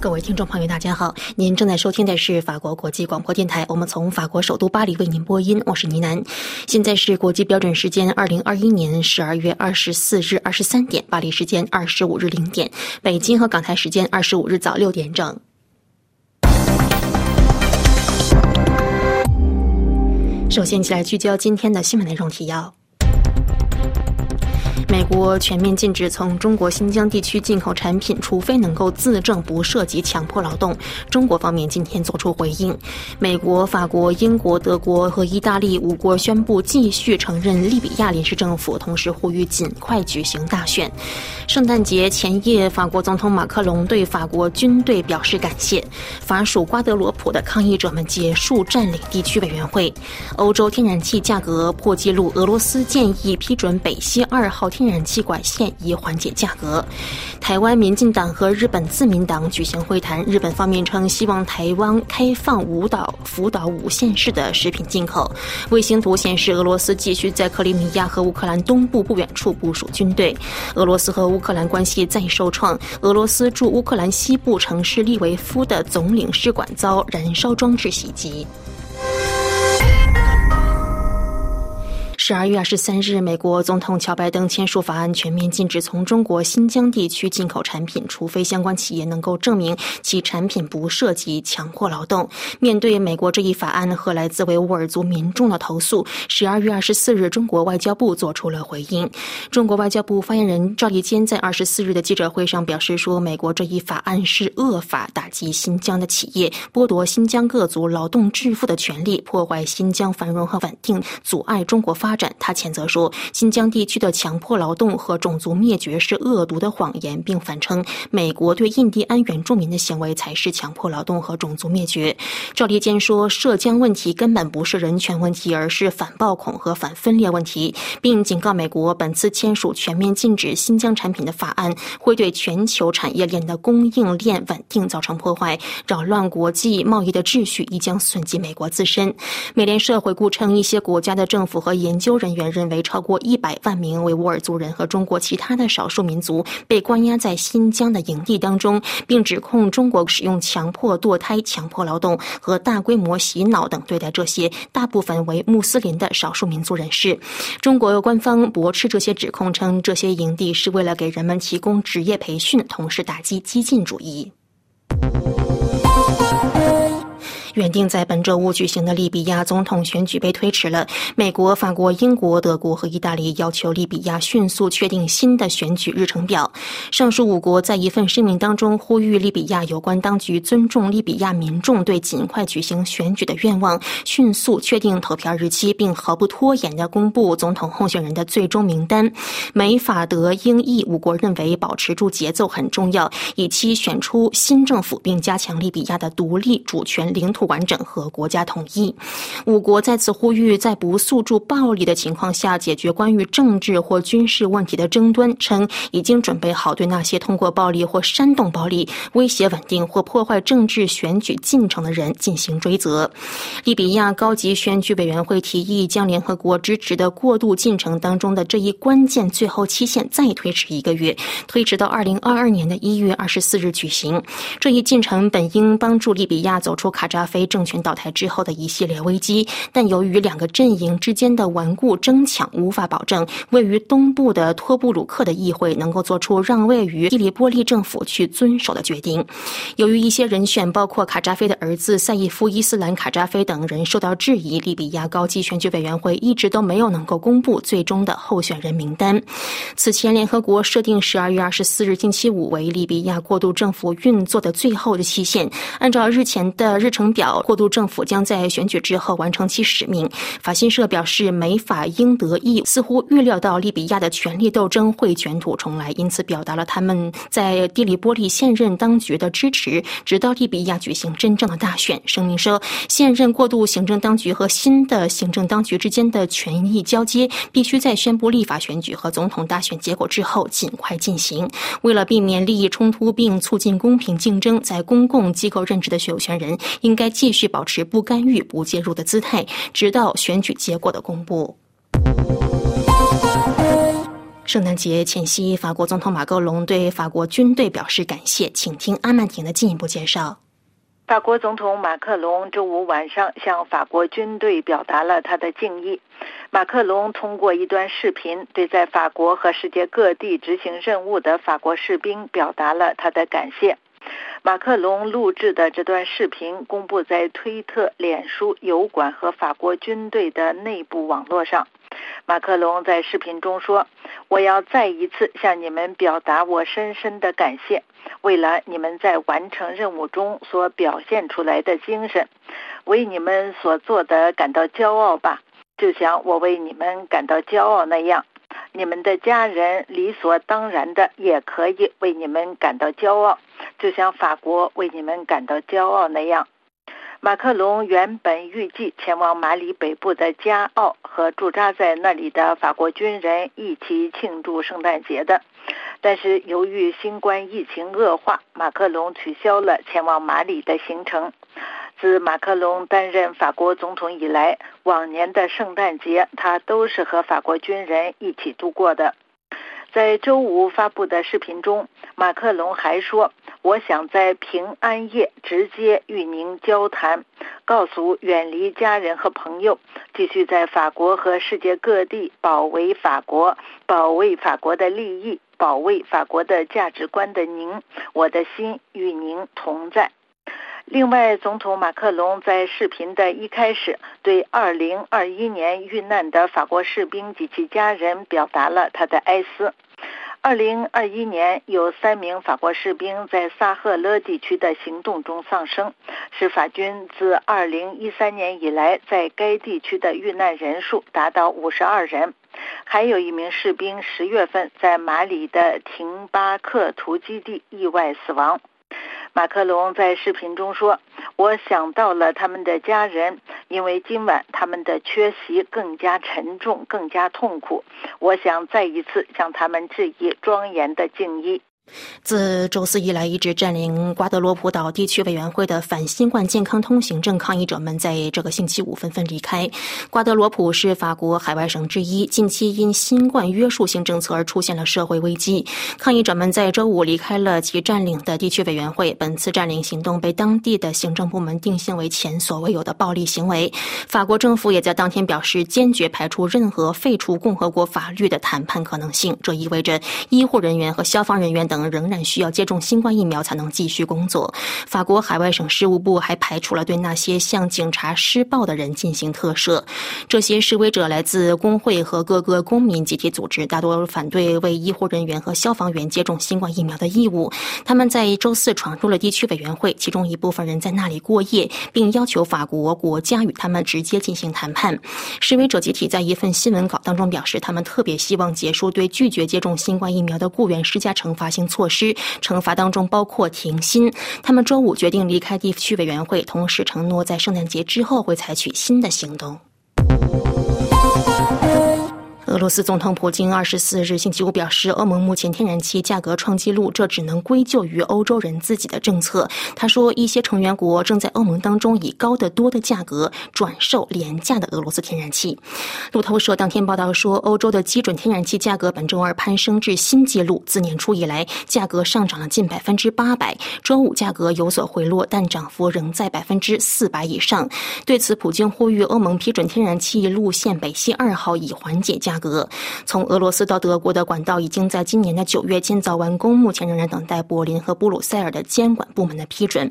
各位听众朋友，大家好！您正在收听的是法国国际广播电台，我们从法国首都巴黎为您播音，我是倪楠。现在是国际标准时间二零二一年十二月二十四日二十三点，巴黎时间二十五日零点，北京和港台时间二十五日早六点整。首先，一起来聚焦今天的新闻内容提要。美国全面禁止从中国新疆地区进口产品，除非能够自证不涉及强迫劳动。中国方面今天作出回应。美国、法国、英国、德国和意大利五国宣布继续承认利比亚临时政府，同时呼吁尽快举行大选。圣诞节前夜，法国总统马克龙对法国军队表示感谢。法属瓜德罗普的抗议者们结束占领地区委员会。欧洲天然气价格破纪录，俄罗斯建议批准北溪二号。天然气管线以缓解价格。台湾民进党和日本自民党举行会谈，日本方面称希望台湾开放五岛、福岛五县市的食品进口。卫星图显示，俄罗斯继续在克里米亚和乌克兰东部不远处部署军队。俄罗斯和乌克兰关系再受创，俄罗斯驻乌克兰西部城市利维夫的总领事馆遭燃烧装置袭击。十二月二十三日，美国总统乔拜登签署法案，全面禁止从中国新疆地区进口产品，除非相关企业能够证明其产品不涉及强迫劳动。面对美国这一法案和来自维吾尔族民众的投诉，十二月二十四日，中国外交部作出了回应。中国外交部发言人赵立坚在二十四日的记者会上表示说：“美国这一法案是恶法，打击新疆的企业，剥夺新疆各族劳动致富的权利，破坏新疆繁荣和稳定，阻碍中国发。”他谴责说，新疆地区的强迫劳动和种族灭绝是恶毒的谎言，并反称美国对印第安原住民的行为才是强迫劳动和种族灭绝。赵立坚说，涉疆问题根本不是人权问题，而是反暴恐和反分裂问题，并警告美国，本次签署全面禁止新疆产品的法案会对全球产业链的供应链稳定造成破坏，扰乱国际贸易的秩序，亦将损及美国自身。美联社回顾称，一些国家的政府和研究。研究人员认为，超过一百万名维吾尔族人和中国其他的少数民族被关押在新疆的营地当中，并指控中国使用强迫堕胎、强迫劳动和大规模洗脑等对待这些大部分为穆斯林的少数民族人士。中国官方驳斥这些指控，称这些营地是为了给人们提供职业培训，同时打击激进主义。原定在本周五举行的利比亚总统选举被推迟了。美国、法国、英国、德国和意大利要求利比亚迅速确定新的选举日程表。上述五国在一份声明当中呼吁利比亚有关当局尊重利比亚民众对尽快举行选举的愿望，迅速确定投票日期，并毫不拖延地公布总统候选人的最终名单。美、法、德、英、意五国认为保持住节奏很重要，以期选出新政府，并加强利比亚的独立、主权、领土。完整和国家统一，五国再次呼吁在不诉诸暴力的情况下解决关于政治或军事问题的争端，称已经准备好对那些通过暴力或煽动暴力威胁稳定或破坏政治选举进程的人进行追责。利比亚高级选举委员会提议将联合国支持的过渡进程当中的这一关键最后期限再推迟一个月，推迟到二零二二年的一月二十四日举行。这一进程本应帮助利比亚走出卡扎菲。政权倒台之后的一系列危机，但由于两个阵营之间的顽固争抢，无法保证位于东部的托布鲁克的议会能够做出让位于伊利波利政府去遵守的决定。由于一些人选，包括卡扎菲的儿子赛义夫·伊斯兰·卡扎菲等人受到质疑，利比亚高级选举委员会一直都没有能够公布最终的候选人名单。此前，联合国设定十二月二十四日星期五为利比亚过渡政府运作的最后的期限。按照日前的日程。表过渡政府将在选举之后完成其使命。法新社表示，美法英德意似乎预料到利比亚的权力斗争会卷土重来，因此表达了他们在蒂里波利现任当局的支持，直到利比亚举行真正的大选。声明说，现任过渡行政当局和新的行政当局之间的权力交接必须在宣布立法选举和总统大选结果之后尽快进行。为了避免利益冲突并促进公平竞争，在公共机构任职的有权人应该。继续保持不干预、不介入的姿态，直到选举结果的公布。圣诞节前夕，法国总统马克龙对法国军队表示感谢，请听阿曼婷的进一步介绍。法国总统马克龙周五晚上向法国军队表达了他的敬意。马克龙通过一段视频对在法国和世界各地执行任务的法国士兵表达了他的感谢。马克龙录制的这段视频公布在推特、脸书、油管和法国军队的内部网络上。马克龙在视频中说：“我要再一次向你们表达我深深的感谢，为了你们在完成任务中所表现出来的精神，为你们所做的感到骄傲吧，就像我为你们感到骄傲那样。你们的家人理所当然的也可以为你们感到骄傲，就像法国为你们感到骄傲那样。”马克龙原本预计前往马里北部的加奥和驻扎在那里的法国军人一起庆祝圣诞节的，但是由于新冠疫情恶化，马克龙取消了前往马里的行程。自马克龙担任法国总统以来，往年的圣诞节他都是和法国军人一起度过的。在周五发布的视频中，马克龙还说：“我想在平安夜直接与您交谈，告诉远离家人和朋友，继续在法国和世界各地保卫法国、保卫法国的利益、保卫法国的价值观的您，我的心与您同在。”另外，总统马克龙在视频的一开始，对2021年遇难的法国士兵及其家人表达了他的哀思。2021年，有三名法国士兵在萨赫勒地区的行动中丧生，是法军自2013年以来在该地区的遇难人数达到52人。还有一名士兵十月份在马里的廷巴克图基地意外死亡。马克龙在视频中说：“我想到了他们的家人，因为今晚他们的缺席更加沉重，更加痛苦。我想再一次向他们致以庄严的敬意。”自周四以来，一直占领瓜德罗普岛地区委员会的反新冠健康通行证抗议者们，在这个星期五纷纷离开。瓜德罗普是法国海外省之一，近期因新冠约束性政策而出现了社会危机。抗议者们在周五离开了其占领的地区委员会。本次占领行动被当地的行政部门定性为前所未有的暴力行为。法国政府也在当天表示，坚决排除任何废除共和国法律的谈判可能性。这意味着医护人员和消防人员等。仍然需要接种新冠疫苗才能继续工作。法国海外省事务部还排除了对那些向警察施暴的人进行特赦。这些示威者来自工会和各个公民集体组织，大多反对为医护人员和消防员接种新冠疫苗的义务。他们在周四闯入了地区委员会，其中一部分人在那里过夜，并要求法国国家与他们直接进行谈判。示威者集体在一份新闻稿当中表示，他们特别希望结束对拒绝接种新冠疫苗的雇员施加惩罚性。措施惩罚当中包括停薪。他们周五决定离开地区委员会，同时承诺在圣诞节之后会采取新的行动。俄罗斯总统普京二十四日星期五表示，欧盟目前天然气价格创纪录，这只能归咎于欧洲人自己的政策。他说，一些成员国正在欧盟当中以高得多的价格转售廉价的俄罗斯天然气。路透社当天报道说，欧洲的基准天然气价格本周二攀升至新纪录，自年初以来价格上涨了近百分之八百。周五价格有所回落，但涨幅仍在百分之四百以上。对此，普京呼吁欧盟批准天然气路线北溪二号，以缓解价。格从俄罗斯到德国的管道已经在今年的九月建造完工，目前仍然等待柏林和布鲁塞尔的监管部门的批准。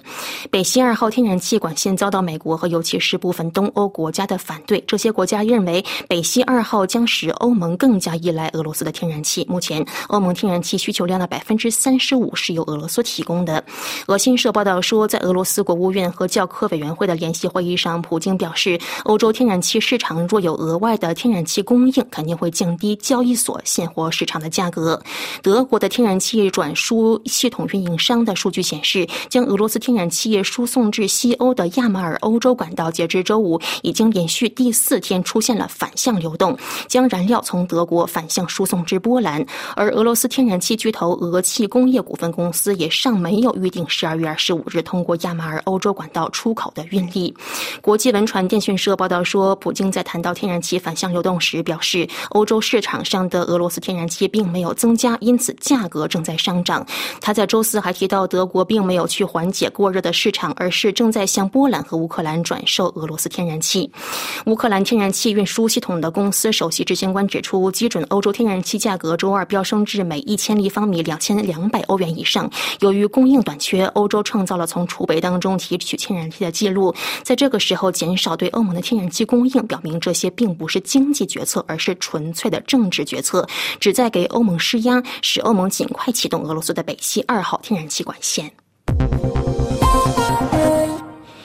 北溪二号天然气管线遭到美国和尤其是部分东欧国家的反对，这些国家认为北溪二号将使欧盟更加依赖俄罗斯的天然气。目前，欧盟天然气需求量的百分之三十五是由俄罗斯提供的。俄新社报道说，在俄罗斯国务院和教科委员会的联席会议上，普京表示，欧洲天然气市场若有额外的天然气供应，肯定。会降低交易所现货市场的价格。德国的天然气转输系统运营商的数据显示，将俄罗斯天然气输送至西欧的亚马尔欧洲管道，截至周五已经连续第四天出现了反向流动，将燃料从德国反向输送至波兰。而俄罗斯天然气巨头俄气工业股份公司也尚没有预定十二月二十五日通过亚马尔欧洲管道出口的运力。国际文传电讯社报道说，普京在谈到天然气反向流动时表示。欧洲市场上的俄罗斯天然气并没有增加，因此价格正在上涨。他在周四还提到，德国并没有去缓解过热的市场，而是正在向波兰和乌克兰转售俄罗斯天然气。乌克兰天然气运输系统的公司首席执行官指出，基准欧洲天然气价格周二飙升至每一千立方米两千两百欧元以上。由于供应短缺，欧洲创造了从储备当中提取天然气的记录。在这个时候减少对欧盟的天然气供应，表明这些并不是经济决策，而是纯纯粹的政治决策，旨在给欧盟施压，使欧盟尽快启动俄罗斯的北溪二号天然气管线。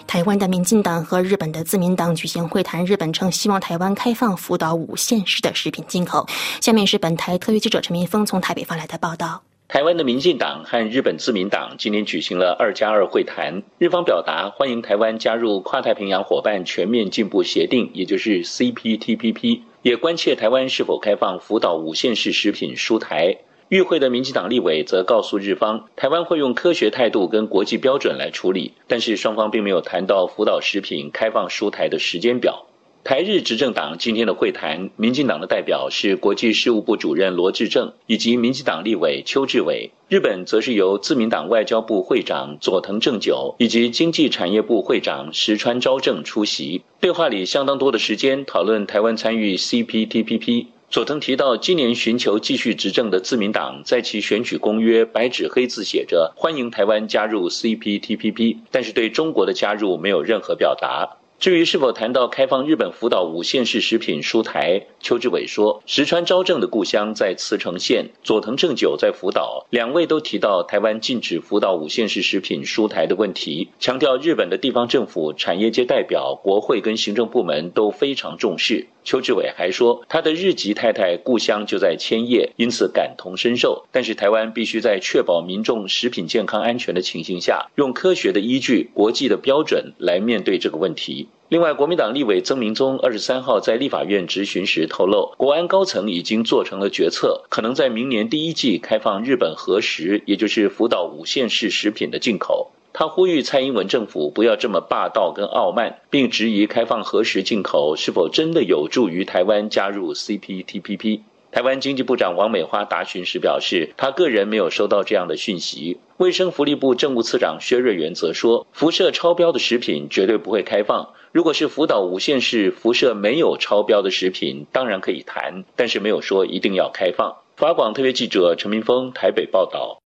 台湾的民进党和日本的自民党举行会谈，日本称希望台湾开放福岛五县市的食品进口。下面是本台特约记者陈明峰从台北发来的报道。台湾的民进党和日本自民党今年举行了二加二会谈，日方表达欢迎台湾加入跨太平洋伙伴全面进步协定，也就是 CPTPP，也关切台湾是否开放福岛五县市食品输台。与会的民进党立委则告诉日方，台湾会用科学态度跟国际标准来处理，但是双方并没有谈到福岛食品开放输台的时间表。台日执政党今天的会谈，民进党的代表是国际事务部主任罗志正，以及民进党立委邱志伟；日本则是由自民党外交部会长佐藤正久以及经济产业部会长石川昭正出席。对话里相当多的时间讨论台湾参与 CPTPP。佐藤提到，今年寻求继续执政的自民党在其选举公约白纸黑字写着欢迎台湾加入 CPTPP，但是对中国的加入没有任何表达。至于是否谈到开放日本福岛五县市食品输台，邱志伟说，石川昭正的故乡在茨城县，佐藤正久在福岛，两位都提到台湾禁止福岛五县市食品输台的问题，强调日本的地方政府、产业界代表、国会跟行政部门都非常重视。邱志伟还说，他的日籍太太故乡就在千叶，因此感同身受。但是台湾必须在确保民众食品健康安全的情形下，用科学的依据、国际的标准来面对这个问题。另外，国民党立委曾明宗二十三号在立法院质询时透露，国安高层已经做成了决策，可能在明年第一季开放日本核食，也就是福岛五县市食品的进口。他呼吁蔡英文政府不要这么霸道跟傲慢，并质疑开放核实进口是否真的有助于台湾加入 CPTPP。台湾经济部长王美花答询时表示，他个人没有收到这样的讯息。卫生福利部政务次长薛瑞元则说，辐射超标的食品绝对不会开放。如果是福岛五县市辐射没有超标的食品，当然可以谈，但是没有说一定要开放。法广特别记者陈明峰台北报道。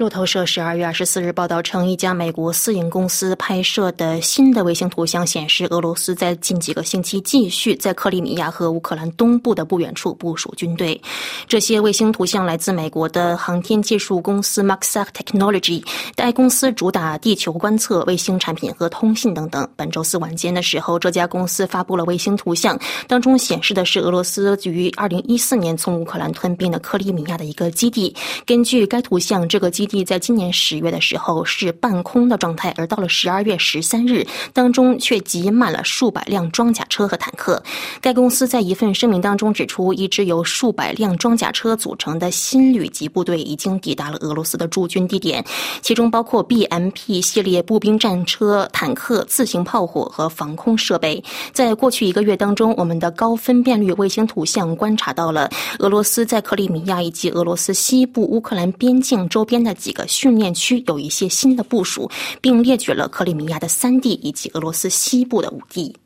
路透社十二月二十四日报道称，一家美国私营公司拍摄的新的卫星图像显示，俄罗斯在近几个星期继续在克里米亚和乌克兰东部的不远处部署军队。这些卫星图像来自美国的航天技术公司 Maxar Technology，该公司主打地球观测、卫星产品和通信等等。本周四晚间的时候，这家公司发布了卫星图像，当中显示的是俄罗斯于二零一四年从乌克兰吞并的克里米亚的一个基地。根据该图像，这个基地在今年十月的时候是半空的状态，而到了十二月十三日，当中却挤满了数百辆装甲车和坦克。该公司在一份声明当中指出，一支由数百辆装甲车组成的新旅级部队已经抵达了俄罗斯的驻军地点，其中包括 BMP 系列步兵战车、坦克、自行炮火和防空设备。在过去一个月当中，我们的高分辨率卫星图像观察到了俄罗斯在克里米亚以及俄罗斯西部乌克兰边境周边的。几个训练区有一些新的部署，并列举了克里米亚的三地以及俄罗斯西部的五地。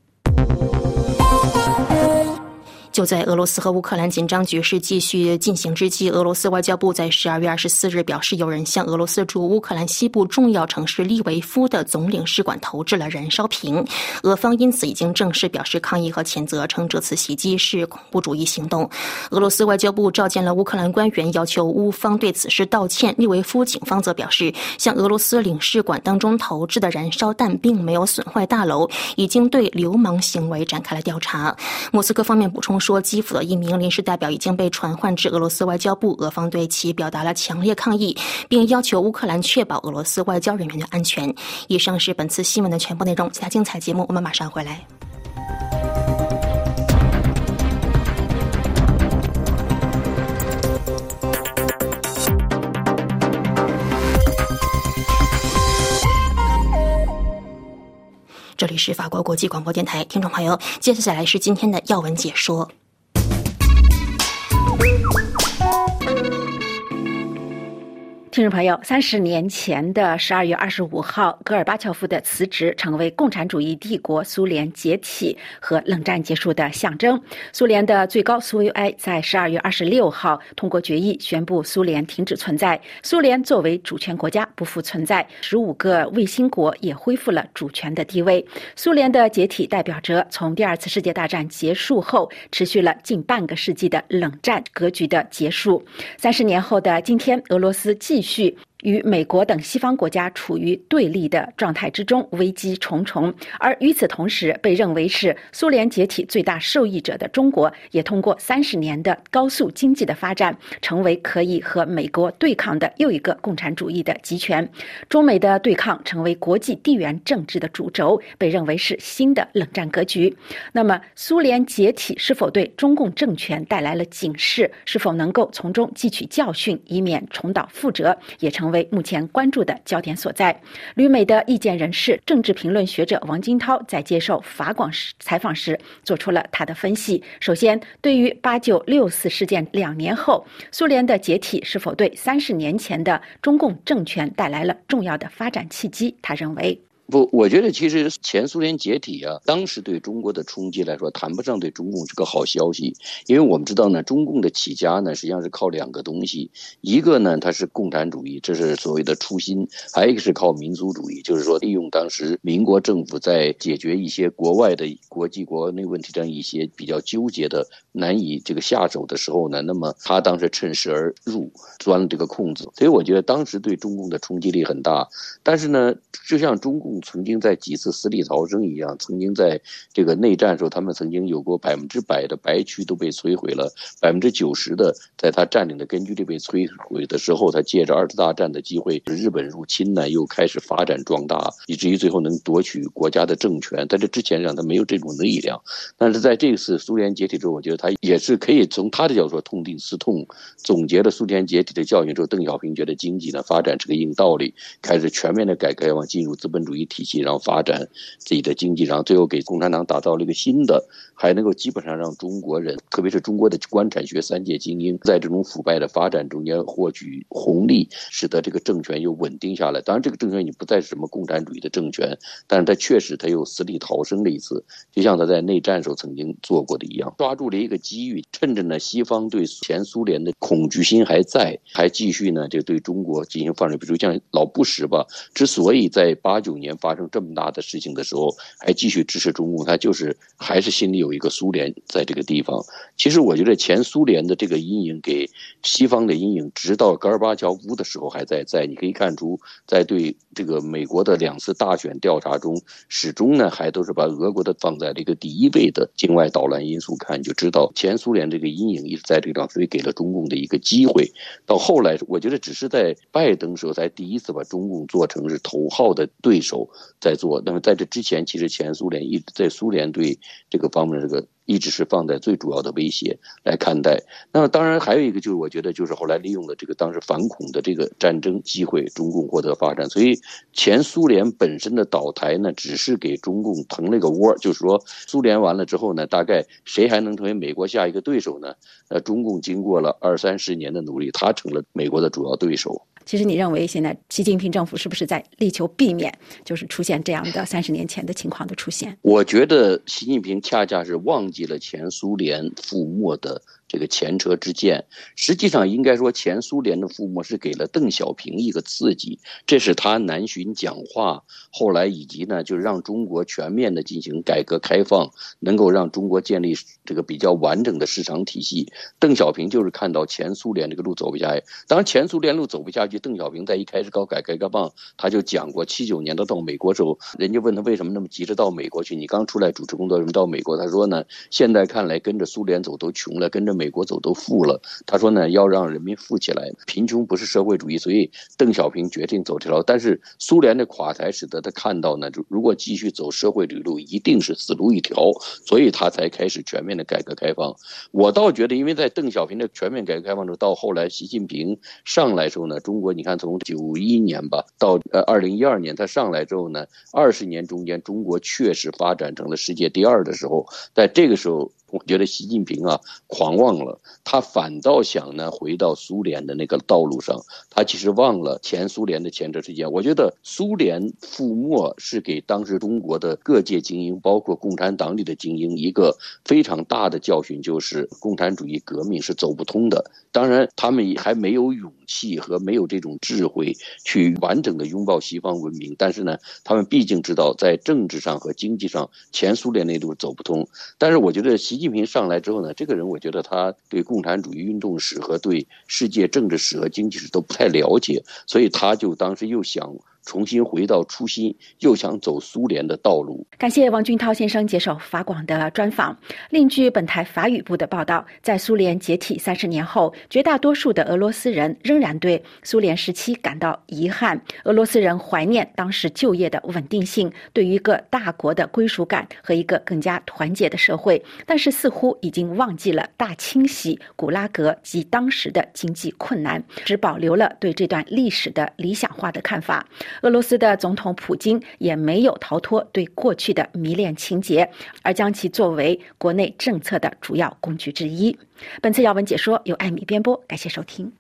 就在俄罗斯和乌克兰紧张局势继续进行之际，俄罗斯外交部在十二月二十四日表示，有人向俄罗斯驻乌克兰西部重要城市利维夫的总领事馆投掷了燃烧瓶。俄方因此已经正式表示抗议和谴责，称这次袭击是恐怖主义行动。俄罗斯外交部召见了乌克兰官员，要求乌方对此事道歉。利维夫警方则表示，向俄罗斯领事馆当中投掷的燃烧弹并没有损坏大楼，已经对流氓行为展开了调查。莫斯科方面补充。说，基辅的一名临时代表已经被传唤至俄罗斯外交部，俄方对其表达了强烈抗议，并要求乌克兰确保俄罗斯外交人员的安全。以上是本次新闻的全部内容，其他精彩节目我们马上回来。这里是。法国国际广播电台听众朋友。接下来是今天的要闻解说。听众朋友，三十年前的十二月二十五号，戈尔巴乔夫的辞职成为共产主义帝国苏联解体和冷战结束的象征。苏联的最高苏维埃在十二月二十六号通过决议宣布苏联停止存在，苏联作为主权国家不复存在，十五个卫星国也恢复了主权的地位。苏联的解体代表着从第二次世界大战结束后持续了近半个世纪的冷战格局的结束。三十年后的今天，俄罗斯继续。与美国等西方国家处于对立的状态之中，危机重重。而与此同时，被认为是苏联解体最大受益者的中国，也通过三十年的高速经济的发展，成为可以和美国对抗的又一个共产主义的集权。中美的对抗成为国际地缘政治的主轴，被认为是新的冷战格局。那么，苏联解体是否对中共政权带来了警示？是否能够从中汲取教训，以免重蹈覆辙？也成成。为目前关注的焦点所在。旅美的意见人士、政治评论学者王金涛在接受法广时采访时做出了他的分析。首先，对于八九六四事件两年后苏联的解体是否对三十年前的中共政权带来了重要的发展契机，他认为。不，我觉得其实前苏联解体啊，当时对中国的冲击来说，谈不上对中共是个好消息，因为我们知道呢，中共的起家呢，实际上是靠两个东西，一个呢，它是共产主义，这是所谓的初心；还有一个是靠民族主义，就是说利用当时民国政府在解决一些国外的国际国内问题上一些比较纠结的、难以这个下手的时候呢，那么他当时趁势而入，钻了这个空子。所以我觉得当时对中共的冲击力很大，但是呢，就像中共。曾经在几次死里逃生一样，曾经在这个内战时候，他们曾经有过百分之百的白区都被摧毁了，百分之九十的在他占领的根据地被摧毁的时候，他借着二次大战的机会，日本入侵呢，又开始发展壮大，以至于最后能夺取国家的政权。在这之前让他没有这种力量，但是在这次苏联解体之后，我觉得他也是可以从他的角度说痛定思痛，总结了苏联解体的教训之后，邓小平觉得经济呢发展是个硬道理，开始全面的改革，往进入资本主义。体系，然后发展自己的经济，然后最后给共产党打造了一个新的，还能够基本上让中国人，特别是中国的官产学三界精英，在这种腐败的发展中间获取红利，使得这个政权又稳定下来。当然，这个政权已经不再是什么共产主义的政权，但是他确实他又死里逃生了一次，就像他在内战时候曾经做过的一样，抓住了一个机遇，趁着呢西方对前苏联的恐惧心还在，还继续呢就对中国进行放水。比如像老布什吧，之所以在八九年。发生这么大的事情的时候，还继续支持中共，他就是还是心里有一个苏联在这个地方。其实我觉得前苏联的这个阴影给西方的阴影，直到戈尔巴乔夫的时候还在在。你可以看出，在对这个美国的两次大选调查中，始终呢还都是把俄国的放在了一个第一位的境外捣乱因素看，就知道前苏联这个阴影一直在这个地方，所以给了中共的一个机会。到后来，我觉得只是在拜登时候才第一次把中共做成是头号的对手。在做，那么在这之前，其实前苏联一直在苏联对这个方面这个一直是放在最主要的威胁来看待。那么当然还有一个就是，我觉得就是后来利用了这个当时反恐的这个战争机会，中共获得发展。所以前苏联本身的倒台呢，只是给中共腾了个窝，就是说苏联完了之后呢，大概谁还能成为美国下一个对手呢？呃，中共经过了二三十年的努力，他成了美国的主要对手。其实你认为现在习近平政府是不是在力求避免，就是出现这样的三十年前的情况的出现？我觉得习近平恰恰是忘记了前苏联覆没的。这个前车之鉴，实际上应该说，前苏联的覆没是给了邓小平一个刺激，这是他南巡讲话，后来以及呢，就让中国全面的进行改革开放，能够让中国建立这个比较完整的市场体系。邓小平就是看到前苏联这个路走不下去，当然前苏联路走不下去，邓小平在一开始搞改革开放，他就讲过，七九年他到美国时候，人家问他为什么那么急着到美国去，你刚出来主持工作，为什么到美国？他说呢，现在看来跟着苏联走都穷了，跟着。美国走都富了。他说呢，要让人民富起来，贫穷不是社会主义，所以邓小平决定走这条。但是苏联的垮台使得他看到呢，就如果继续走社会主义路，一定是死路一条，所以他才开始全面的改革开放。我倒觉得，因为在邓小平的全面改革开放之后，到后来习近平上来之后呢，中国你看从九一年吧到呃二零一二年他上来之后呢，二十年中间中国确实发展成了世界第二的时候，在这个时候。我觉得习近平啊狂妄了，他反倒想呢回到苏联的那个道路上，他其实忘了前苏联的前车之鉴。我觉得苏联覆没是给当时中国的各界精英，包括共产党里的精英一个非常大的教训，就是共产主义革命是走不通的。当然，他们还没有勇气和没有这种智慧去完整的拥抱西方文明，但是呢，他们毕竟知道在政治上和经济上前苏联那路走不通。但是我觉得习。近平上来之后呢，这个人我觉得他对共产主义运动史和对世界政治史和经济史都不太了解，所以他就当时又想。重新回到初心，又想走苏联的道路。感谢王俊涛先生接受法广的专访。另据本台法语部的报道，在苏联解体三十年后，绝大多数的俄罗斯人仍然对苏联时期感到遗憾。俄罗斯人怀念当时就业的稳定性，对于一个大国的归属感和一个更加团结的社会，但是似乎已经忘记了大清洗、古拉格及当时的经济困难，只保留了对这段历史的理想化的看法。俄罗斯的总统普京也没有逃脱对过去的迷恋情节，而将其作为国内政策的主要工具之一。本次要闻解说由艾米编播，感谢收听。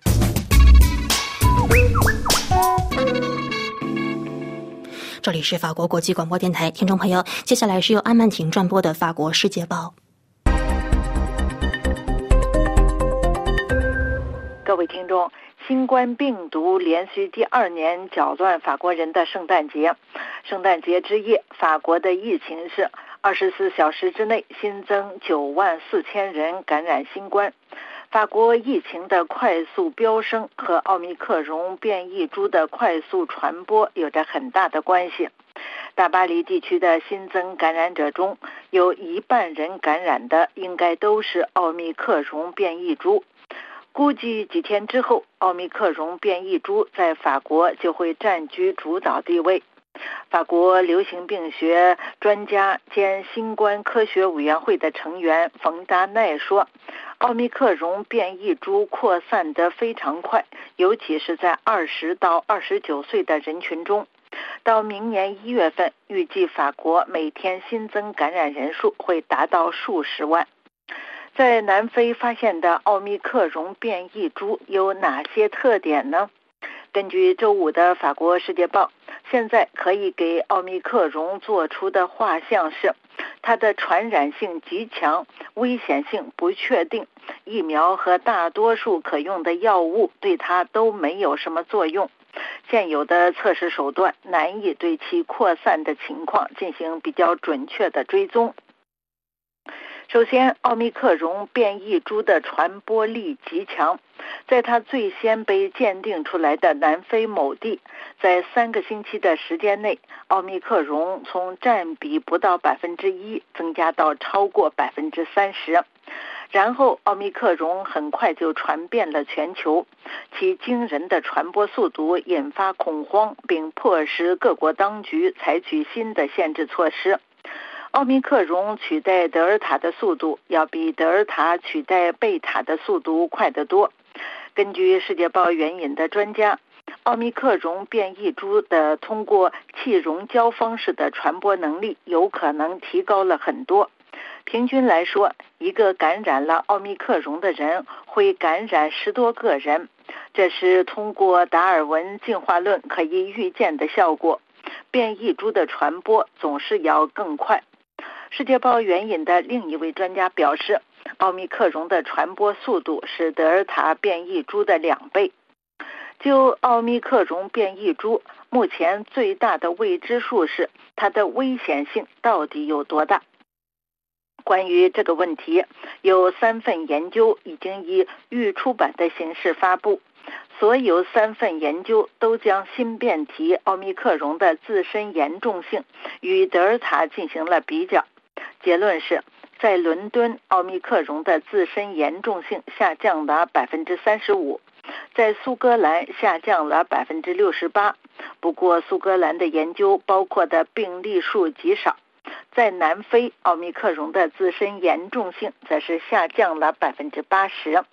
这里是法国国际广播电台，听众朋友，接下来是由安曼婷转播的法国世界报。各位听众。新冠病毒连续第二年搅乱法国人的圣诞节。圣诞节之夜，法国的疫情是二十四小时之内新增九万四千人感染新冠。法国疫情的快速飙升和奥密克戎变异株的快速传播有着很大的关系。大巴黎地区的新增感染者中有一半人感染的应该都是奥密克戎变异株。估计几天之后，奥密克戎变异株在法国就会占据主导地位。法国流行病学专家兼新冠科学委员会的成员冯达奈说：“奥密克戎变异株扩散得非常快，尤其是在二十到二十九岁的人群中。到明年一月份，预计法国每天新增感染人数会达到数十万。”在南非发现的奥密克戎变异株有哪些特点呢？根据周五的《法国世界报》，现在可以给奥密克戎做出的画像是：它的传染性极强，危险性不确定，疫苗和大多数可用的药物对它都没有什么作用，现有的测试手段难以对其扩散的情况进行比较准确的追踪。首先，奥密克戎变异株的传播力极强，在它最先被鉴定出来的南非某地，在三个星期的时间内，奥密克戎从占比不到百分之一增加到超过百分之三十，然后奥密克戎很快就传遍了全球，其惊人的传播速度引发恐慌，并迫使各国当局采取新的限制措施。奥密克戎取代德尔塔的速度要比德尔塔取代贝塔的速度快得多。根据《世界报》援引的专家，奥密克戎变异株的通过气溶胶方式的传播能力有可能提高了很多。平均来说，一个感染了奥密克戎的人会感染十多个人，这是通过达尔文进化论可以预见的效果。变异株的传播总是要更快。世界报援引的另一位专家表示，奥密克戎的传播速度是德尔塔变异株的两倍。就奥密克戎变异株，目前最大的未知数是它的危险性到底有多大。关于这个问题，有三份研究已经以预出版的形式发布。所有三份研究都将新变体奥密克戎的自身严重性与德尔塔进行了比较。结论是，在伦敦，奥密克戎的自身严重性下降了百分之三十五，在苏格兰下降了百分之六十八。不过，苏格兰的研究包括的病例数极少。在南非，奥密克戎的自身严重性则是下降了百分之八十。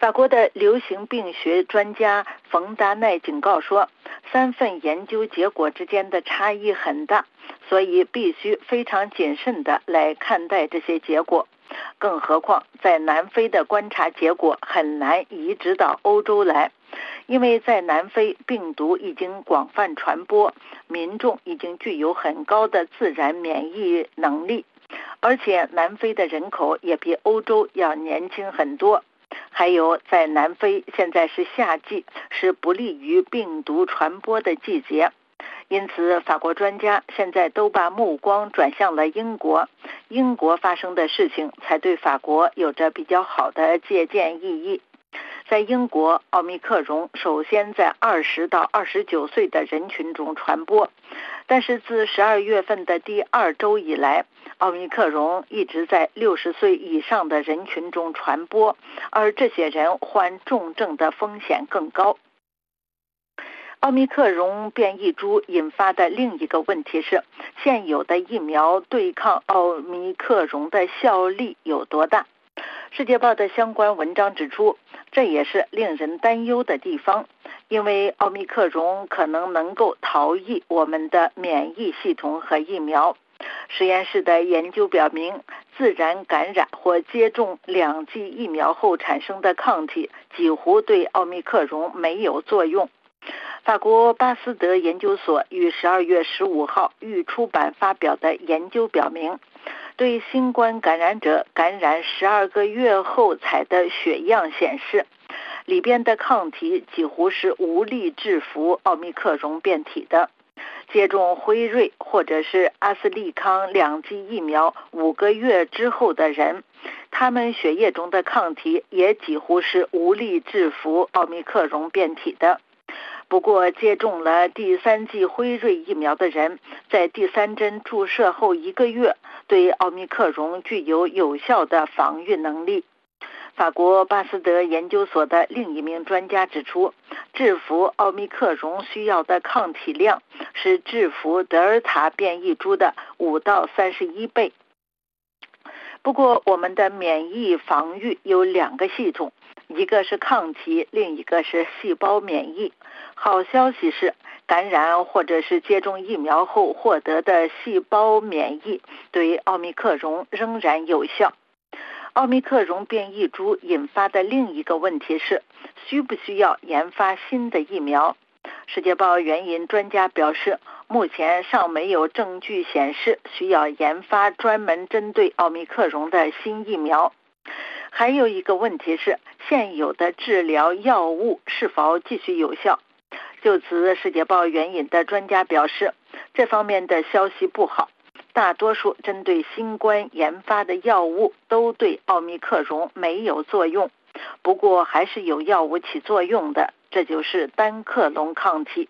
法国的流行病学专家冯达奈警告说，三份研究结果之间的差异很大，所以必须非常谨慎地来看待这些结果。更何况，在南非的观察结果很难移植到欧洲来，因为在南非病毒已经广泛传播，民众已经具有很高的自然免疫能力，而且南非的人口也比欧洲要年轻很多。还有，在南非现在是夏季，是不利于病毒传播的季节，因此法国专家现在都把目光转向了英国。英国发生的事情才对法国有着比较好的借鉴意义。在英国，奥密克戎首先在二十到二十九岁的人群中传播，但是自十二月份的第二周以来。奥密克戎一直在六十岁以上的人群中传播，而这些人患重症的风险更高。奥密克戎变异株引发的另一个问题是，现有的疫苗对抗奥密克戎的效力有多大？世界报的相关文章指出，这也是令人担忧的地方，因为奥密克戎可能能够逃逸我们的免疫系统和疫苗。实验室的研究表明，自然感染或接种两剂疫苗后产生的抗体几乎对奥密克戎没有作用。法国巴斯德研究所于十二月十五号预出版发表的研究表明，对新冠感染者感染十二个月后采的血样显示，里边的抗体几乎是无力制服奥密克戎变体的。接种辉瑞或者是阿斯利康两剂疫苗五个月之后的人，他们血液中的抗体也几乎是无力制服奥密克戎变体的。不过，接种了第三剂辉瑞疫苗的人，在第三针注射后一个月，对奥密克戎具有有效的防御能力。法国巴斯德研究所的另一名专家指出，制服奥密克戎需要的抗体量是制服德尔塔变异株的五到三十一倍。不过，我们的免疫防御有两个系统，一个是抗体，另一个是细胞免疫。好消息是，感染或者是接种疫苗后获得的细胞免疫对奥密克戎仍然有效。奥密克戎变异株引发的另一个问题是，需不需要研发新的疫苗？世界报援引专家表示，目前尚没有证据显示需要研发专门针对奥密克戎的新疫苗。还有一个问题是，现有的治疗药物是否继续有效？就此，世界报援引的专家表示，这方面的消息不好。大多数针对新冠研发的药物都对奥密克戎没有作用，不过还是有药物起作用的，这就是单克隆抗体。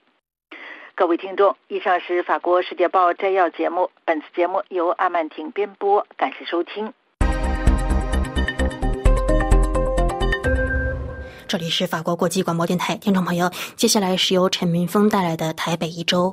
各位听众，以上是法国《世界报》摘要节目，本次节目由阿曼婷编播，感谢收听。这里是法国国际广播电台，听众朋友，接下来是由陈明峰带来的《台北一周》。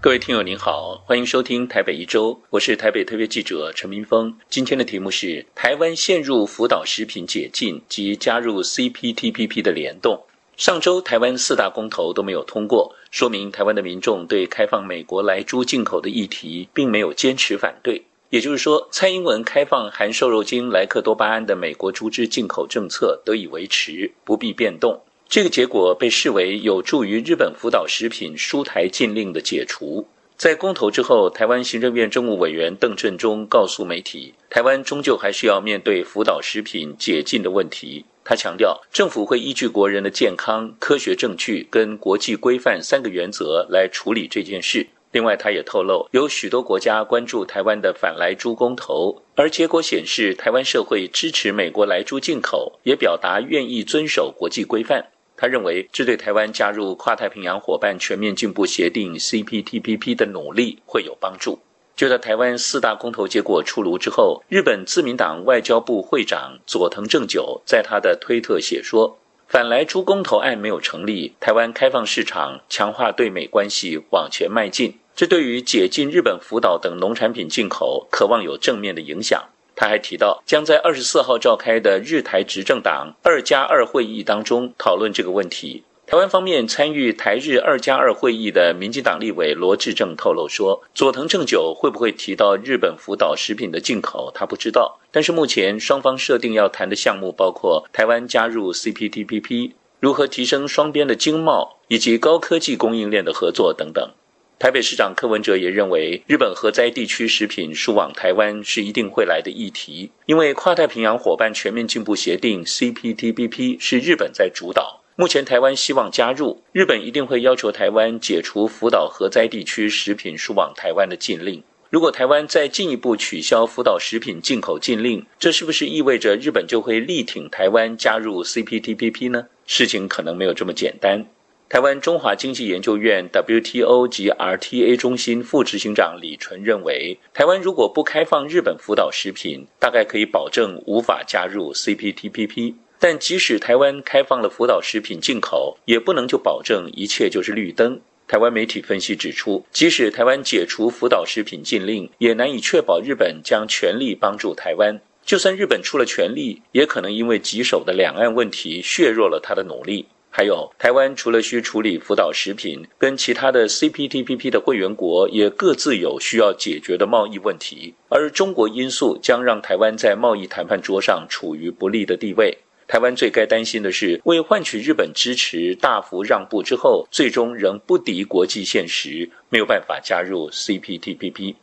各位听友您好，欢迎收听台北一周，我是台北特别记者陈明峰。今天的题目是台湾陷入福岛食品解禁及加入 CPTPP 的联动。上周台湾四大公投都没有通过，说明台湾的民众对开放美国来猪进口的议题并没有坚持反对。也就是说，蔡英文开放含瘦肉精莱克多巴胺的美国猪只进口政策得以维持，不必变动。这个结果被视为有助于日本福岛食品输台禁令的解除。在公投之后，台湾行政院政务委员邓振中告诉媒体，台湾终究还是要面对福岛食品解禁的问题。他强调，政府会依据国人的健康、科学证据跟国际规范三个原则来处理这件事。另外，他也透露，有许多国家关注台湾的反来猪公投，而结果显示，台湾社会支持美国来猪进口，也表达愿意遵守国际规范。他认为这对台湾加入跨太平洋伙伴全面进步协定 （CPTPP） 的努力会有帮助。就在台湾四大公投结果出炉之后，日本自民党外交部会长佐藤正久在他的推特写说：“反来猪公投案没有成立，台湾开放市场、强化对美关系往前迈进，这对于解禁日本福岛等农产品进口，渴望有正面的影响。”他还提到，将在二十四号召开的日台执政党二加二会议当中讨论这个问题。台湾方面参与台日二加二会议的民进党立委罗志正透露说，佐藤正久会不会提到日本福岛食品的进口，他不知道。但是目前双方设定要谈的项目包括台湾加入 CPTPP、如何提升双边的经贸以及高科技供应链的合作等等。台北市长柯文哲也认为，日本核灾地区食品输往台湾是一定会来的议题，因为跨太平洋伙伴全面进步协定 （CPTPP） 是日本在主导。目前台湾希望加入，日本一定会要求台湾解除福岛核灾地区食品输往台湾的禁令。如果台湾再进一步取消福岛食品进口禁令，这是不是意味着日本就会力挺台湾加入 CPTPP 呢？事情可能没有这么简单。台湾中华经济研究院 WTO 及 RTA 中心副执行长李纯认为，台湾如果不开放日本福岛食品，大概可以保证无法加入 CPTPP。但即使台湾开放了福岛食品进口，也不能就保证一切就是绿灯。台湾媒体分析指出，即使台湾解除福岛食品禁令，也难以确保日本将全力帮助台湾。就算日本出了全力，也可能因为棘手的两岸问题削弱了他的努力。还有，台湾除了需处理福岛食品，跟其他的 CPTPP 的会员国也各自有需要解决的贸易问题，而中国因素将让台湾在贸易谈判桌上处于不利的地位。台湾最该担心的是，为换取日本支持大幅让步之后，最终仍不敌国际现实，没有办法加入 CPTPP。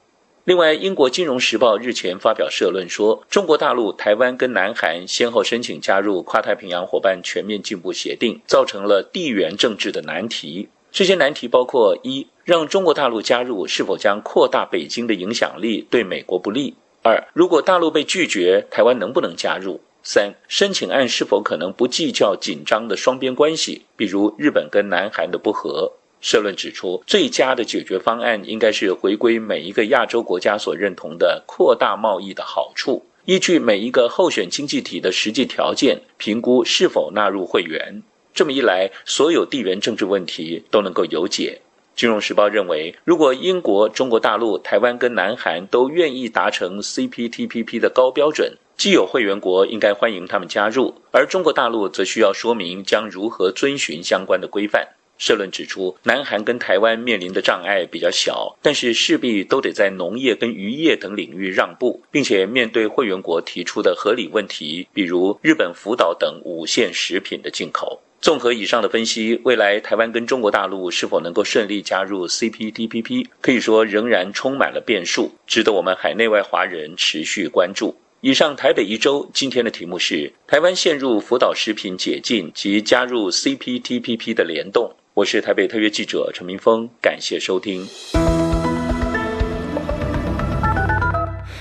另外，英国《金融时报》日前发表社论说，中国大陆、台湾跟南韩先后申请加入跨太平洋伙伴全面进步协定，造成了地缘政治的难题。这些难题包括：一、让中国大陆加入是否将扩大北京的影响力，对美国不利；二、如果大陆被拒绝，台湾能不能加入？三、申请案是否可能不计较紧张的双边关系，比如日本跟南韩的不和？社论指出，最佳的解决方案应该是回归每一个亚洲国家所认同的扩大贸易的好处，依据每一个候选经济体的实际条件，评估是否纳入会员。这么一来，所有地缘政治问题都能够有解。金融时报认为，如果英国、中国大陆、台湾跟南韩都愿意达成 CPTPP 的高标准，既有会员国应该欢迎他们加入，而中国大陆则需要说明将如何遵循相关的规范。社论指出，南韩跟台湾面临的障碍比较小，但是势必都得在农业跟渔业等领域让步，并且面对会员国提出的合理问题，比如日本福岛等五线食品的进口。综合以上的分析，未来台湾跟中国大陆是否能够顺利加入 CPTPP，可以说仍然充满了变数，值得我们海内外华人持续关注。以上台北一周今天的题目是：台湾陷入福岛食品解禁及加入 CPTPP 的联动。我是台北特约记者陈明峰，感谢收听。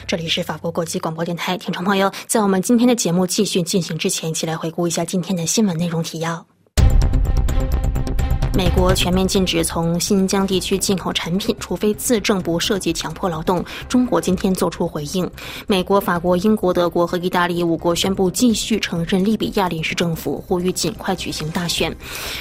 这里是法国国际广播电台，听众朋友，在我们今天的节目继续进行之前，一起来回顾一下今天的新闻内容提要。美国全面禁止从新疆地区进口产品，除非自证不涉及强迫劳动。中国今天作出回应。美国、法国、英国、德国和意大利五国宣布继续承认利比亚临时政府，呼吁尽快举行大选。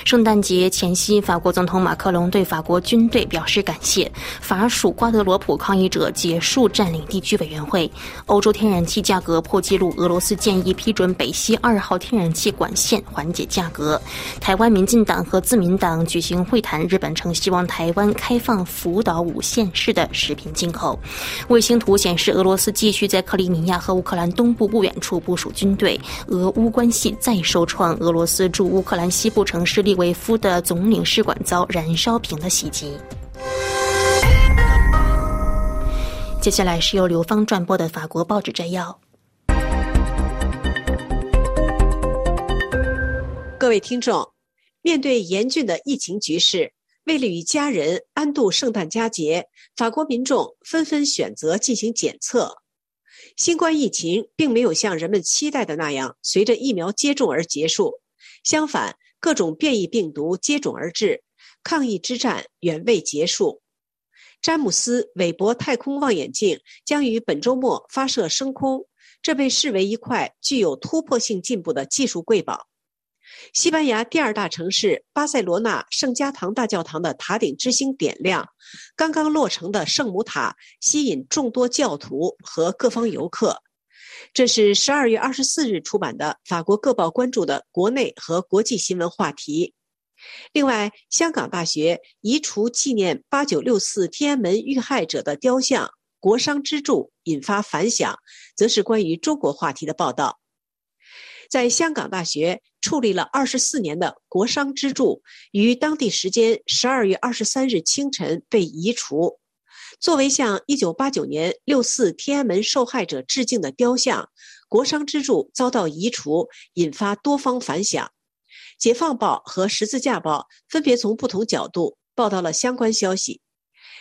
圣诞节前夕，法国总统马克龙对法国军队表示感谢。法属瓜德罗普抗议者结束占领地区委员会。欧洲天然气价格破纪录，俄罗斯建议批准北溪二号天然气管线缓解价格。台湾民进党和自民党。举行会谈，日本称希望台湾开放福岛五县市的食品进口。卫星图显示，俄罗斯继续在克里米亚和乌克兰东部不远处部署军队。俄乌关系再受创，俄罗斯驻乌克兰西部城市利维夫的总领事馆遭燃烧瓶的袭击。接下来是由刘芳转播的法国报纸摘要。各位听众。面对严峻的疫情局势，为了与家人安度圣诞佳节，法国民众纷纷选择进行检测。新冠疫情并没有像人们期待的那样随着疫苗接种而结束，相反，各种变异病毒接踵而至，抗疫之战远未结束。詹姆斯·韦伯太空望远镜将于本周末发射升空，这被视为一块具有突破性进步的技术瑰宝。西班牙第二大城市巴塞罗那圣家堂大教堂的塔顶之星点亮，刚刚落成的圣母塔吸引众多教徒和各方游客。这是十二月二十四日出版的法国各报关注的国内和国际新闻话题。另外，香港大学移除纪念八九六四天安门遇害者的雕像“国殇之柱”，引发反响，则是关于中国话题的报道。在香港大学矗立了二十四年的国殇之柱，于当地时间十二月二十三日清晨被移除。作为向一九八九年六四天安门受害者致敬的雕像，国殇之柱遭到移除，引发多方反响。解放报和十字架报分别从不同角度报道了相关消息。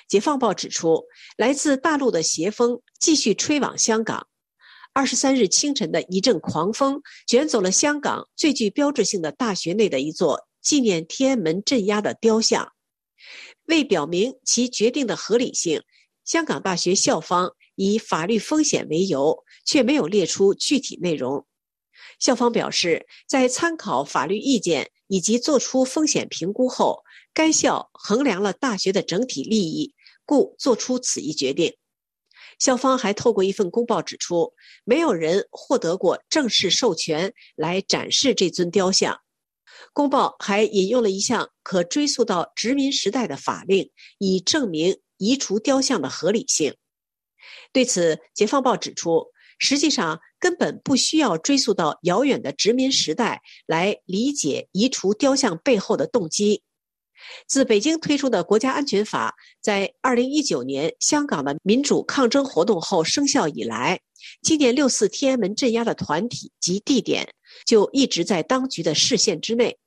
解放报指出，来自大陆的邪风继续吹往香港。二十三日清晨的一阵狂风卷走了香港最具标志性的大学内的一座纪念天安门镇压的雕像。为表明其决定的合理性，香港大学校方以法律风险为由，却没有列出具体内容。校方表示，在参考法律意见以及做出风险评估后，该校衡量了大学的整体利益，故作出此一决定。校方还透过一份公报指出，没有人获得过正式授权来展示这尊雕像。公报还引用了一项可追溯到殖民时代的法令，以证明移除雕像的合理性。对此，《解放报》指出，实际上根本不需要追溯到遥远的殖民时代来理解移除雕像背后的动机。自北京推出的国家安全法在二零一九年香港的民主抗争活动后生效以来，纪念六四天安门镇压的团体及地点就一直在当局的视线之内。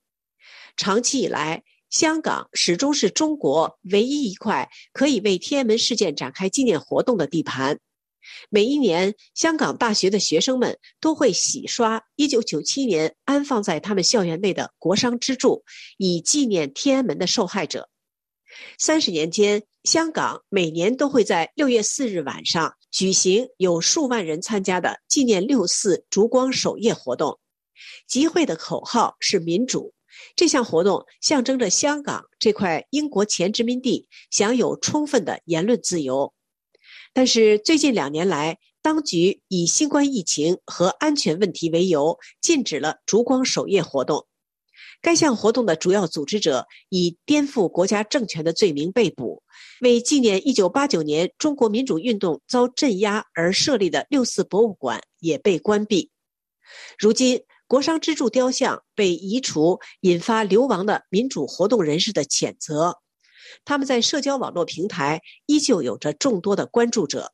长期以来，香港始终是中国唯一一块可以为天安门事件展开纪念活动的地盘。每一年，香港大学的学生们都会洗刷1997年安放在他们校园内的国殇之柱，以纪念天安门的受害者。三十年间，香港每年都会在6月4日晚上举行有数万人参加的纪念六四烛光守夜活动，集会的口号是民主。这项活动象征着香港这块英国前殖民地享有充分的言论自由。但是最近两年来，当局以新冠疫情和安全问题为由，禁止了烛光守夜活动。该项活动的主要组织者以颠覆国家政权的罪名被捕。为纪念1989年中国民主运动遭镇压而设立的六四博物馆也被关闭。如今，国殇之柱雕像被移除，引发流亡的民主活动人士的谴责。他们在社交网络平台依旧有着众多的关注者。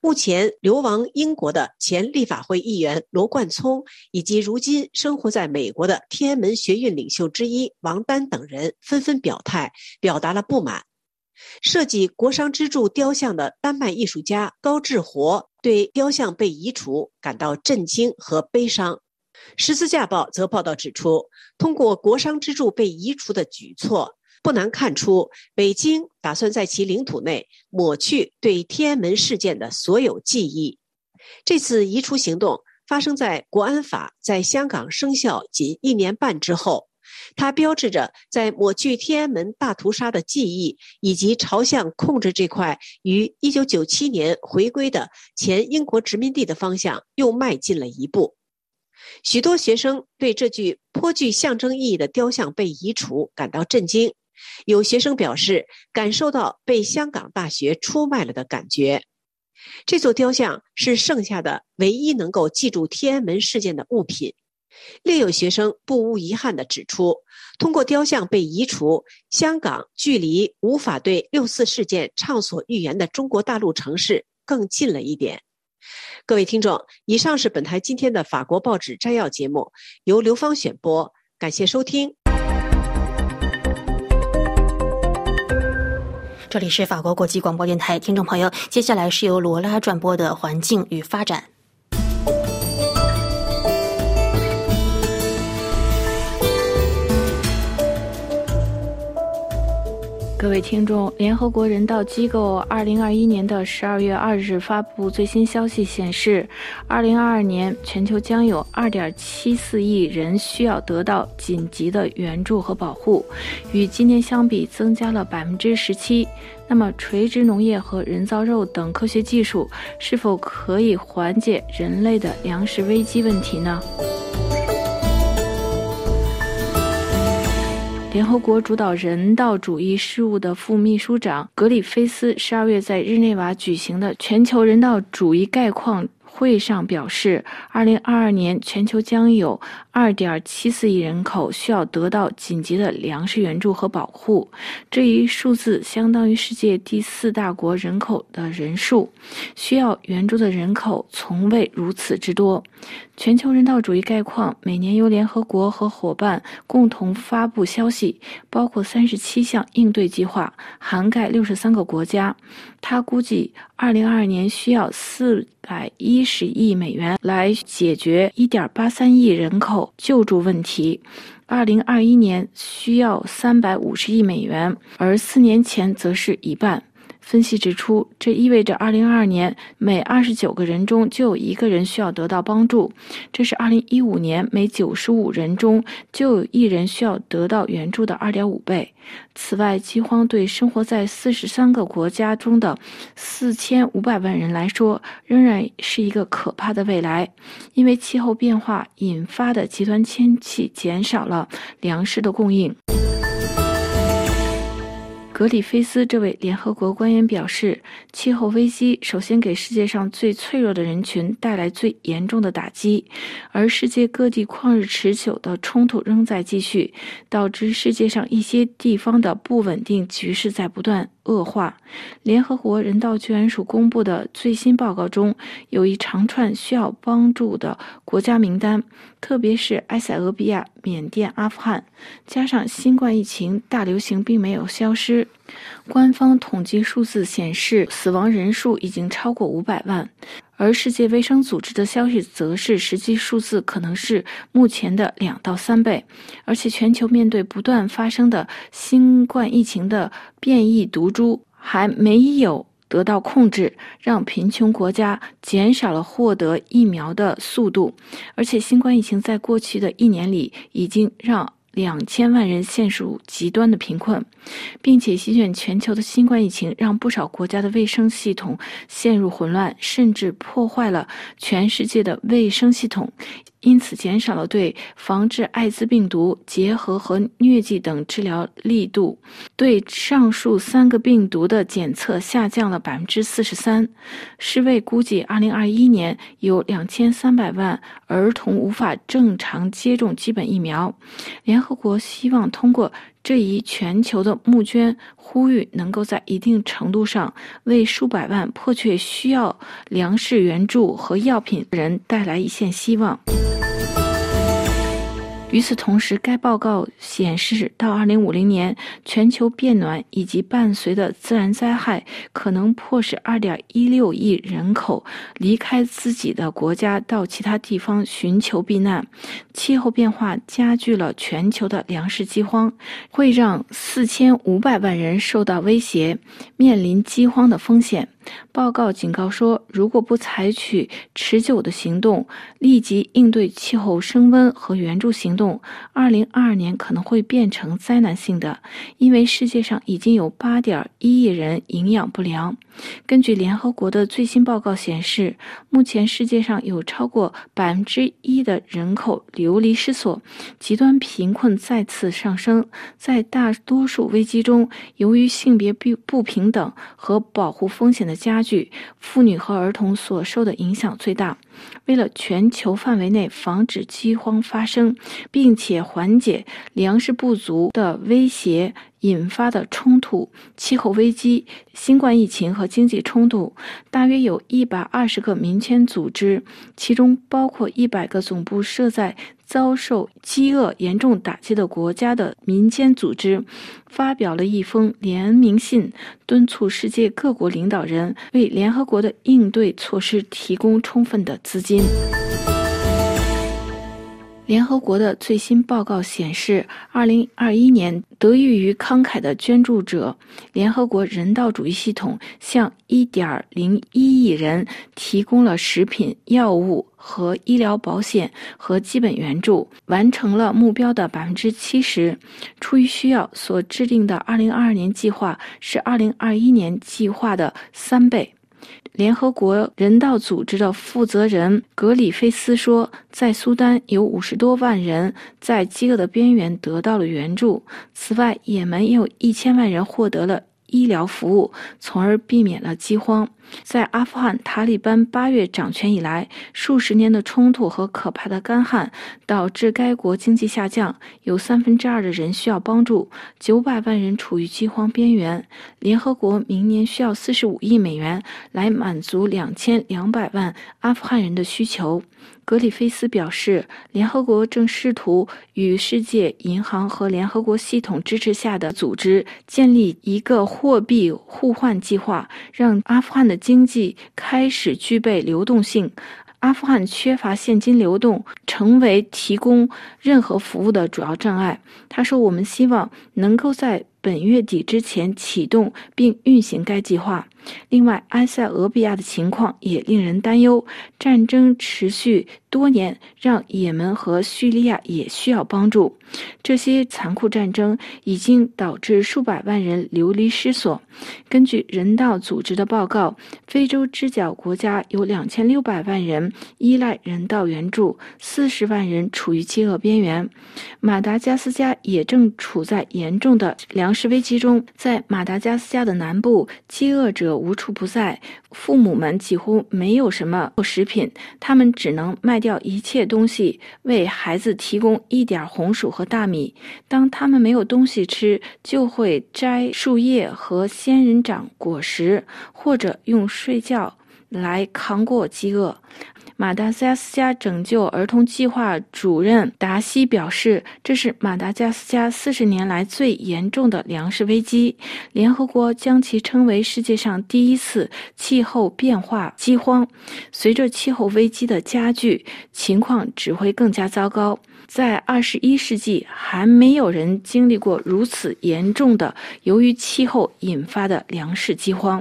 目前流亡英国的前立法会议员罗冠聪，以及如今生活在美国的天安门学运领袖之一王丹等人纷纷表态，表达了不满。设计国殇之柱雕像的丹麦艺术家高志活对雕像被移除感到震惊和悲伤。十字架报则报道指出，通过国殇之柱被移除的举措。不难看出，北京打算在其领土内抹去对天安门事件的所有记忆。这次移除行动发生在国安法在香港生效仅一年半之后，它标志着在抹去天安门大屠杀的记忆，以及朝向控制这块于1997年回归的前英国殖民地的方向又迈进了一步。许多学生对这具颇具象征意义的雕像被移除感到震惊。有学生表示，感受到被香港大学出卖了的感觉。这座雕像是剩下的唯一能够记住天安门事件的物品。另有学生不无遗憾地指出，通过雕像被移除，香港距离无法对六四事件畅所欲言的中国大陆城市更近了一点。各位听众，以上是本台今天的法国报纸摘要节目，由刘芳选播，感谢收听。这里是法国国际广播电台，听众朋友，接下来是由罗拉转播的环境与发展。各位听众，联合国人道机构二零二一年的十二月二日发布最新消息显示，二零二二年全球将有二点七四亿人需要得到紧急的援助和保护，与今年相比增加了百分之十七。那么，垂直农业和人造肉等科学技术是否可以缓解人类的粮食危机问题呢？联合国主导人道主义事务的副秘书长格里菲斯十二月在日内瓦举行的全球人道主义概况会上表示，二零二二年全球将有二点七四亿人口需要得到紧急的粮食援助和保护，这一数字相当于世界第四大国人口的人数，需要援助的人口从未如此之多。全球人道主义概况每年由联合国和伙伴共同发布消息，包括三十七项应对计划，涵盖六十三个国家。他估计，二零二二年需要四百一十亿美元来解决一点八三亿人口救助问题，二零二一年需要三百五十亿美元，而四年前则是一半。分析指出，这意味着2022年每29个人中就有一个人需要得到帮助，这是2015年每95人中就有一人需要得到援助的2.5倍。此外，饥荒对生活在43个国家中的4500万人来说仍然是一个可怕的未来，因为气候变化引发的极端天气减少了粮食的供应。格里菲斯这位联合国官员表示，气候危机首先给世界上最脆弱的人群带来最严重的打击，而世界各地旷日持久的冲突仍在继续，导致世界上一些地方的不稳定局势在不断。恶化。联合国人道救援署公布的最新报告中，有一长串需要帮助的国家名单，特别是埃塞俄比亚、缅甸、阿富汗。加上新冠疫情大流行并没有消失，官方统计数字显示，死亡人数已经超过五百万。而世界卫生组织的消息则是，实际数字可能是目前的两到三倍。而且，全球面对不断发生的新冠疫情的变异毒株还没有得到控制，让贫穷国家减少了获得疫苗的速度。而且，新冠疫情在过去的一年里已经让。两千万人陷入极端的贫困，并且席卷全球的新冠疫情让不少国家的卫生系统陷入混乱，甚至破坏了全世界的卫生系统。因此，减少了对防治艾滋病毒、结核和疟疾等治疗力度，对上述三个病毒的检测下降了百分之四十三。世卫估计，二零二一年有两千三百万儿童无法正常接种基本疫苗。联合国希望通过这一全球的募捐呼吁，能够在一定程度上为数百万迫切需要粮食援助和药品的人带来一线希望。与此同时，该报告显示，到2050年，全球变暖以及伴随的自然灾害可能迫使2.16亿人口离开自己的国家，到其他地方寻求避难。气候变化加剧了全球的粮食饥荒，会让4500万人受到威胁，面临饥荒的风险。报告警告说，如果不采取持久的行动，立即应对气候升温和援助行动，2022年可能会变成灾难性的，因为世界上已经有8.1亿人营养不良。根据联合国的最新报告显示，目前世界上有超过百分之一的人口流离失所，极端贫困再次上升。在大多数危机中，由于性别不不平等和保护风险的家具，妇女和儿童所受的影响最大。为了全球范围内防止饥荒发生，并且缓解粮食不足的威胁。引发的冲突、气候危机、新冠疫情和经济冲突，大约有一百二十个民间组织，其中包括一百个总部设在遭受饥饿严重打击的国家的民间组织，发表了一封联名信，敦促世界各国领导人为联合国的应对措施提供充分的资金。联合国的最新报告显示，二零二一年，得益于慷慨的捐助者，联合国人道主义系统向一点零一亿人提供了食品、药物和医疗保险和基本援助，完成了目标的百分之七十。出于需要所制定的二零二二年计划是二零二一年计划的三倍。联合国人道组织的负责人格里菲斯说，在苏丹有五十多万人在饥饿的边缘得到了援助。此外，也门也有一千万人获得了。医疗服务，从而避免了饥荒。在阿富汗塔利班八月掌权以来，数十年的冲突和可怕的干旱导致该国经济下降，有三分之二的人需要帮助，九百万人处于饥荒边缘。联合国明年需要四十五亿美元来满足两千两百万阿富汗人的需求。格里菲斯表示，联合国正试图与世界银行和联合国系统支持下的组织建立一个货币互换计划，让阿富汗的经济开始具备流动性。阿富汗缺乏现金流动，成为提供任何服务的主要障碍。他说：“我们希望能够在。”本月底之前启动并运行该计划。另外，埃塞俄比亚的情况也令人担忧。战争持续多年，让也门和叙利亚也需要帮助。这些残酷战争已经导致数百万人流离失所。根据人道组织的报告，非洲之角国家有两千六百万人依赖人道援助，四十万人处于饥饿边缘。马达加斯加也正处在严重的粮食危机中。在马达加斯加的南部，饥饿者。无处不在，父母们几乎没有什么食品，他们只能卖掉一切东西，为孩子提供一点红薯和大米。当他们没有东西吃，就会摘树叶和仙人掌果实，或者用睡觉来扛过饥饿。马达加斯加拯救儿童计划主任达西表示：“这是马达加斯加四十年来最严重的粮食危机。联合国将其称为世界上第一次气候变化饥荒。随着气候危机的加剧，情况只会更加糟糕。在二十一世纪，还没有人经历过如此严重的由于气候引发的粮食饥荒。”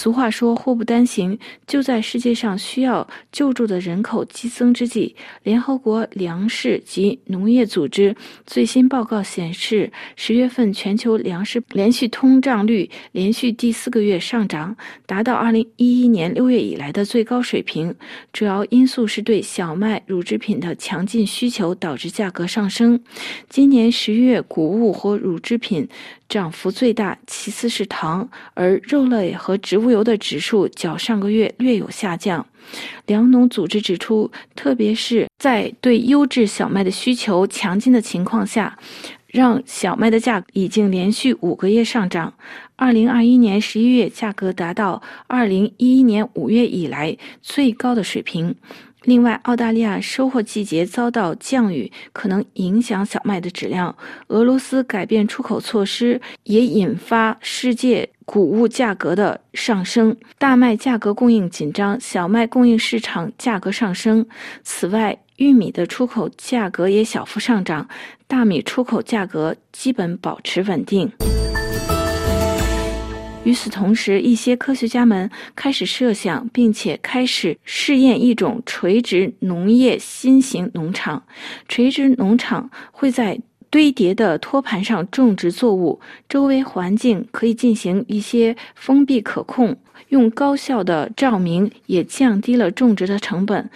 俗话说“祸不单行”，就在世界上需要救助的人口激增之际，联合国粮食及农业组织最新报告显示，十月份全球粮食连续通胀率连续第四个月上涨，达到二零一一年六月以来的最高水平。主要因素是对小麦、乳制品的强劲需求导致价格上升。今年十月，谷物和乳制品。涨幅最大，其次是糖，而肉类和植物油的指数较上个月略有下降。粮农组织指出，特别是在对优质小麦的需求强劲的情况下，让小麦的价已经连续五个月上涨。二零二一年十一月，价格达到二零一一年五月以来最高的水平。另外，澳大利亚收获季节遭到降雨，可能影响小麦的质量。俄罗斯改变出口措施，也引发世界谷物价格的上升。大麦价格供应紧张，小麦供应市场价格上升。此外，玉米的出口价格也小幅上涨，大米出口价格基本保持稳定。与此同时，一些科学家们开始设想，并且开始试验一种垂直农业新型农场。垂直农场会在堆叠的托盘上种植作物，周围环境可以进行一些封闭可控，用高效的照明也降低了种植的成本。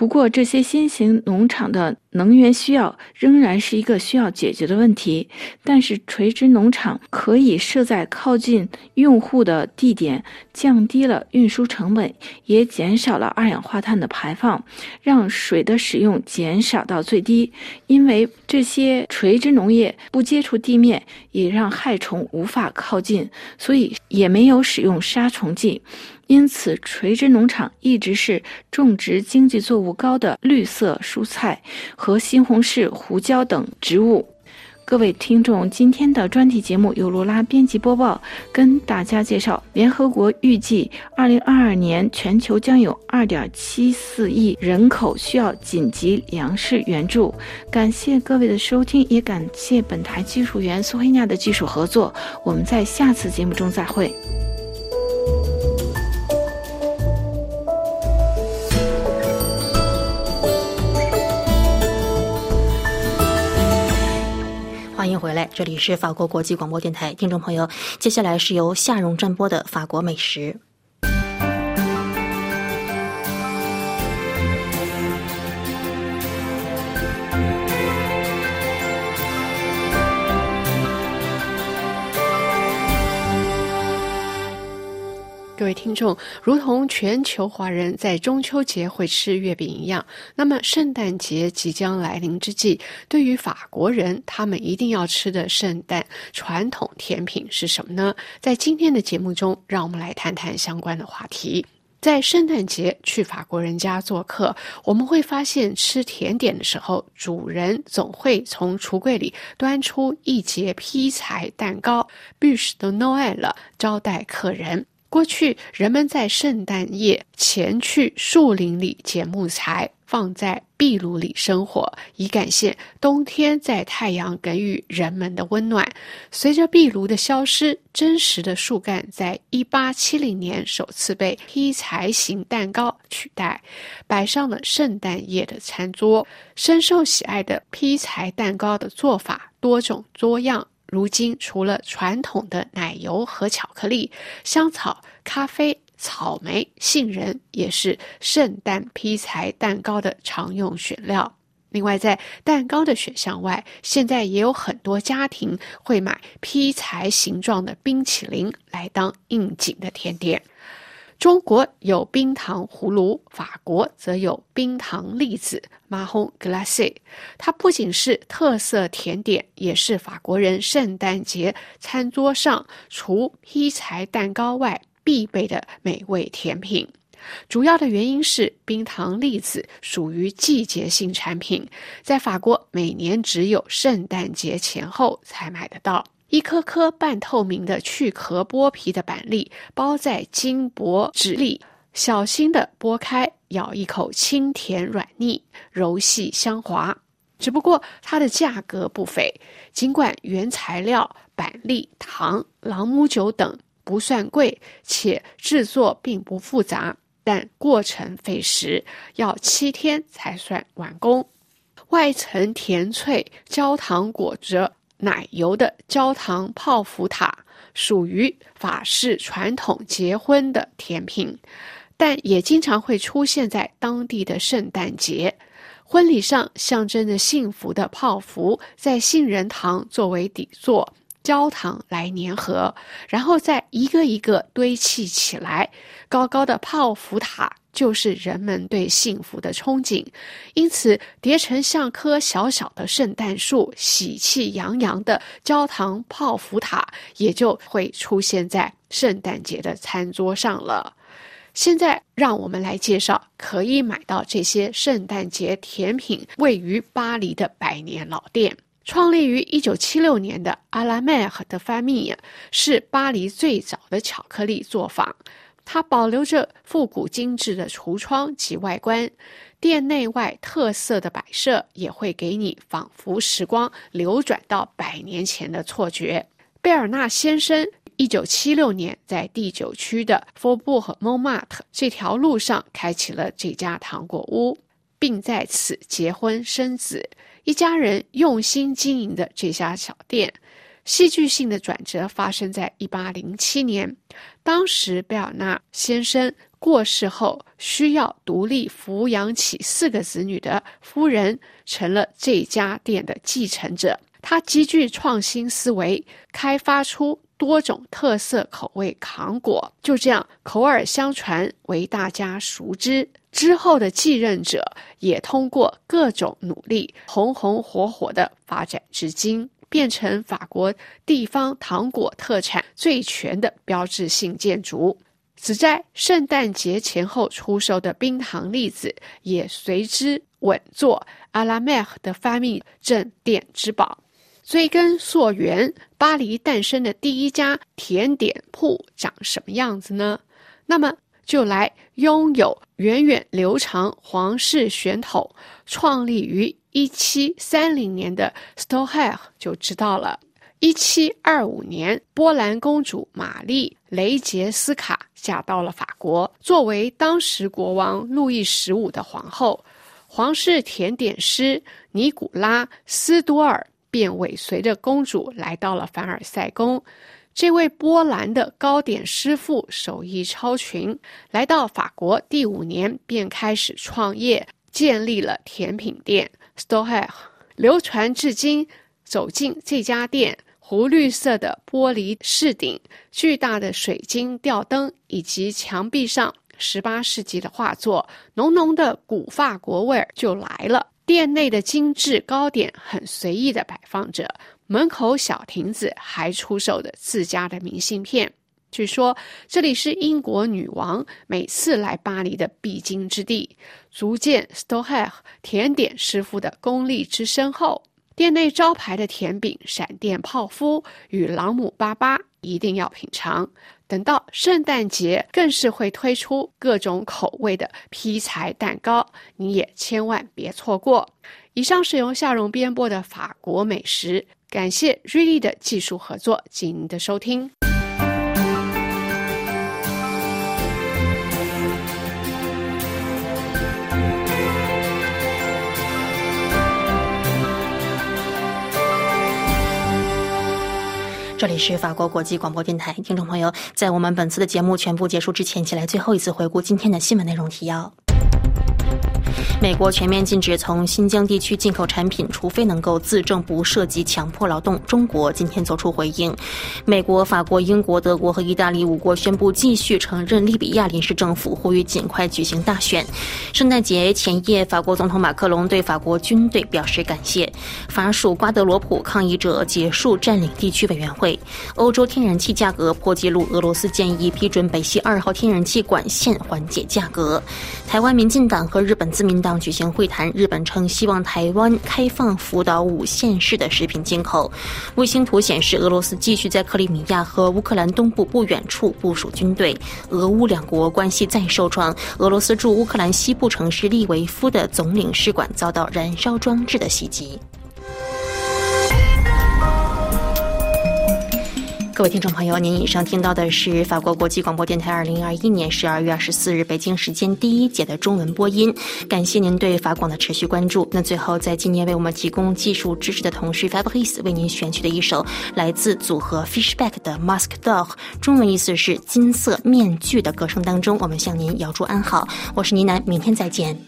不过，这些新型农场的能源需要仍然是一个需要解决的问题。但是，垂直农场可以设在靠近用户的地点，降低了运输成本，也减少了二氧化碳的排放，让水的使用减少到最低。因为这些垂直农业不接触地面，也让害虫无法靠近，所以也没有使用杀虫剂。因此，垂直农场一直是种植经济作物高的绿色蔬菜和西红柿、胡椒等植物。各位听众，今天的专题节目由罗拉编辑播报，跟大家介绍：联合国预计，二零二二年全球将有二点七四亿人口需要紧急粮食援助。感谢各位的收听，也感谢本台技术员苏黑亚的技术合作。我们在下次节目中再会。回来，这里是法国国际广播电台，听众朋友，接下来是由夏蓉转播的法国美食。各位听众，如同全球华人在中秋节会吃月饼一样，那么圣诞节即将来临之际，对于法国人，他们一定要吃的圣诞传统甜品是什么呢？在今天的节目中，让我们来谈谈相关的话题。在圣诞节去法国人家做客，我们会发现吃甜点的时候，主人总会从橱柜里端出一节劈柴蛋糕 （bûche de Noël） 招待客人。过去，人们在圣诞夜前去树林里捡木材，放在壁炉里生火，以感谢冬天在太阳给予人们的温暖。随着壁炉的消失，真实的树干在一八七零年首次被劈柴型蛋糕取代，摆上了圣诞夜的餐桌。深受喜爱的劈柴蛋糕的做法多种多样。如今，除了传统的奶油和巧克力、香草、咖啡、草莓、杏仁，也是圣诞披柴蛋糕的常用选料。另外，在蛋糕的选项外，现在也有很多家庭会买披柴形状的冰淇淋来当应景的甜点。中国有冰糖葫芦，法国则有冰糖栗子 （Marron Glacé）。它不仅是特色甜点，也是法国人圣诞节餐桌上除劈柴蛋糕外必备的美味甜品。主要的原因是冰糖栗子属于季节性产品，在法国每年只有圣诞节前后才买得到。一颗颗半透明的去壳剥皮的板栗，包在金箔纸里，小心的剥开，咬一口，清甜软腻，柔细香滑。只不过它的价格不菲，尽管原材料板栗、糖、朗姆酒等不算贵，且制作并不复杂，但过程费时，要七天才算完工。外层甜脆，焦糖裹着。奶油的焦糖泡芙塔属于法式传统结婚的甜品，但也经常会出现在当地的圣诞节婚礼上，象征着幸福的泡芙在杏仁糖作为底座，焦糖来粘合，然后再一个一个堆砌起来，高高的泡芙塔。就是人们对幸福的憧憬，因此叠成像棵小小的圣诞树、喜气洋洋的焦糖泡芙塔也就会出现在圣诞节的餐桌上了。现在，让我们来介绍可以买到这些圣诞节甜品位于巴黎的百年老店。创立于一九七六年的阿拉麦尔的 Famille 是巴黎最早的巧克力作坊。它保留着复古精致的橱窗及外观，店内外特色的摆设也会给你仿佛时光流转到百年前的错觉。贝尔纳先生一九七六年在第九区的 Faubourg Montmartre 这条路上开启了这家糖果屋，并在此结婚生子。一家人用心经营的这家小店。戏剧性的转折发生在一八零七年，当时贝尔纳先生过世后，需要独立抚养起四个子女的夫人成了这家店的继承者。他极具创新思维，开发出多种特色口味糖果，就这样口耳相传，为大家熟知。之后的继任者也通过各种努力，红红火火的发展至今。变成法国地方糖果特产最全的标志性建筑。只在圣诞节前后出售的冰糖栗子也随之稳坐阿拉梅尔的发明镇店之宝。追根溯源，巴黎诞生的第一家甜点铺长什么样子呢？那么就来拥有源远流长皇室血统、创立于一七三零年的 s t o h e r 就知道了。一七二五年，波兰公主玛丽·雷杰斯卡嫁到了法国，作为当时国王路易十五的皇后，皇室甜点师尼古拉斯多尔。便尾随着公主来到了凡尔赛宫。这位波兰的糕点师傅手艺超群，来到法国第五年便开始创业，建立了甜品店 s t o h e r 流传至今。走进这家店，湖绿色的玻璃饰顶、巨大的水晶吊灯以及墙壁上十八世纪的画作，浓浓的古法国味儿就来了。店内的精致糕点很随意的摆放着，门口小亭子还出售着自家的明信片。据说这里是英国女王每次来巴黎的必经之地，足见 s t o h e r 甜点师傅的功力之深厚。店内招牌的甜饼闪电泡芙与朗姆巴巴一定要品尝。等到圣诞节，更是会推出各种口味的劈柴蛋糕，你也千万别错过。以上是由夏蓉编播的法国美食，感谢瑞丽的技术合作及您的收听。这里是法国国际广播电台，听众朋友，在我们本次的节目全部结束之前，起来最后一次回顾今天的新闻内容提要。美国全面禁止从新疆地区进口产品，除非能够自证不涉及强迫劳动。中国今天作出回应。美国、法国、英国、德国和意大利五国宣布继续承认利比亚临时政府，呼吁尽快举行大选。圣诞节前夜，法国总统马克龙对法国军队表示感谢。法属瓜德罗普抗议者结束占领地区委员会。欧洲天然气价格破纪录，俄罗斯建议批准北溪二号天然气管线缓解价格。台湾民进党和日本自民党举行会谈，日本称希望台湾开放福岛五县市的食品进口。卫星图显示，俄罗斯继续在克里米亚和乌克兰东部不远处部署军队。俄乌两国关系再受创，俄罗斯驻乌克兰西部城市利维夫的总领事馆遭到燃烧装置的袭击。各位听众朋友，您以上听到的是法国国际广播电台二零二一年十二月二十四日北京时间第一节的中文播音。感谢您对法广的持续关注。那最后，在今年为我们提供技术支持的同事 Fabrice 为您选取的一首来自组合 Fishback 的 Mask Dog，中文意思是金色面具的歌声当中，我们向您遥祝安好。我是倪楠，明天再见。